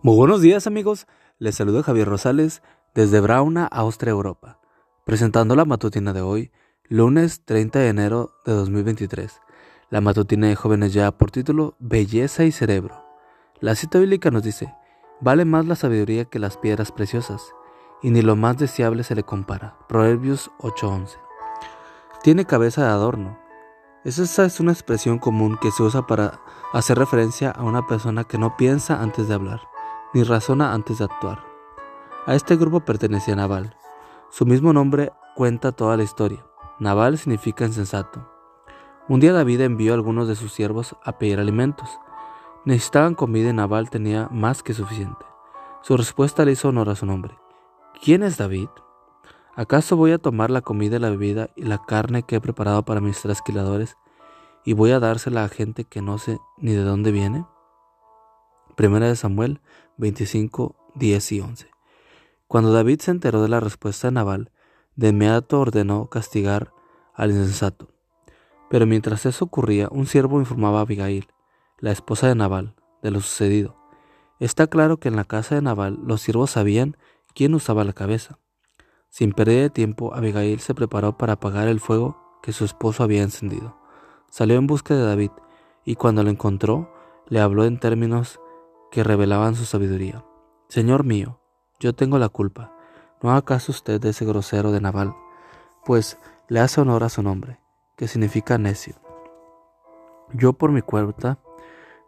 Muy buenos días amigos, les saluda Javier Rosales desde Brauna, Austria, Europa, presentando la matutina de hoy, lunes 30 de enero de 2023. La matutina de jóvenes ya por título Belleza y Cerebro. La cita bíblica nos dice, vale más la sabiduría que las piedras preciosas, y ni lo más deseable se le compara. Proverbios 8:11. Tiene cabeza de adorno. Esa es una expresión común que se usa para hacer referencia a una persona que no piensa antes de hablar ni razona antes de actuar. A este grupo pertenecía Naval. Su mismo nombre cuenta toda la historia. Naval significa insensato. Un día David envió a algunos de sus siervos a pedir alimentos. Necesitaban comida y Naval tenía más que suficiente. Su respuesta le hizo honor a su nombre. ¿Quién es David? ¿Acaso voy a tomar la comida y la bebida y la carne que he preparado para mis trasquiladores y voy a dársela a gente que no sé ni de dónde viene? Primera de Samuel 25, 10 y 11. Cuando David se enteró de la respuesta de Nabal, de inmediato ordenó castigar al insensato. Pero mientras eso ocurría, un siervo informaba a Abigail, la esposa de Nabal, de lo sucedido. Está claro que en la casa de Nabal los siervos sabían quién usaba la cabeza. Sin perder tiempo, Abigail se preparó para apagar el fuego que su esposo había encendido. Salió en busca de David y cuando lo encontró, le habló en términos que revelaban su sabiduría. Señor mío, yo tengo la culpa. ¿No haga caso usted de ese grosero de Naval? Pues le hace honor a su nombre, que significa necio. Yo por mi cuenta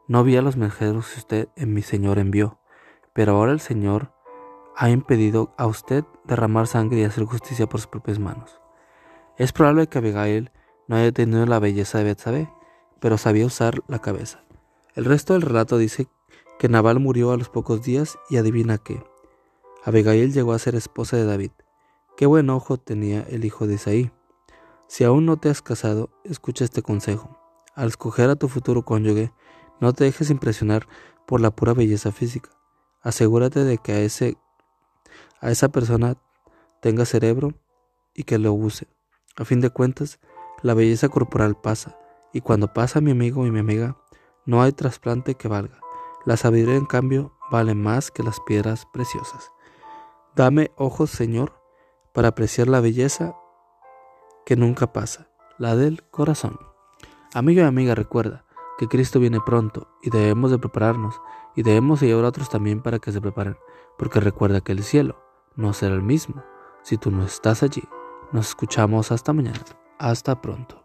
no vi a los mensajeros que usted en mi Señor envió, pero ahora el Señor ha impedido a usted derramar sangre y hacer justicia por sus propias manos. Es probable que Abigail no haya tenido la belleza de Betsabé, pero sabía usar la cabeza. El resto del relato dice que Nabal murió a los pocos días y adivina qué. Abigail llegó a ser esposa de David. Qué buen ojo tenía el hijo de Isaí. Si aún no te has casado, escucha este consejo. Al escoger a tu futuro cónyuge, no te dejes impresionar por la pura belleza física. Asegúrate de que a, ese, a esa persona tenga cerebro y que lo use. A fin de cuentas, la belleza corporal pasa, y cuando pasa mi amigo y mi amiga, no hay trasplante que valga. La sabiduría, en cambio, vale más que las piedras preciosas. Dame ojos, Señor, para apreciar la belleza que nunca pasa, la del corazón. Amigo y amiga, recuerda que Cristo viene pronto y debemos de prepararnos y debemos llevar a otros también para que se preparen, porque recuerda que el cielo no será el mismo si tú no estás allí. Nos escuchamos hasta mañana. Hasta pronto.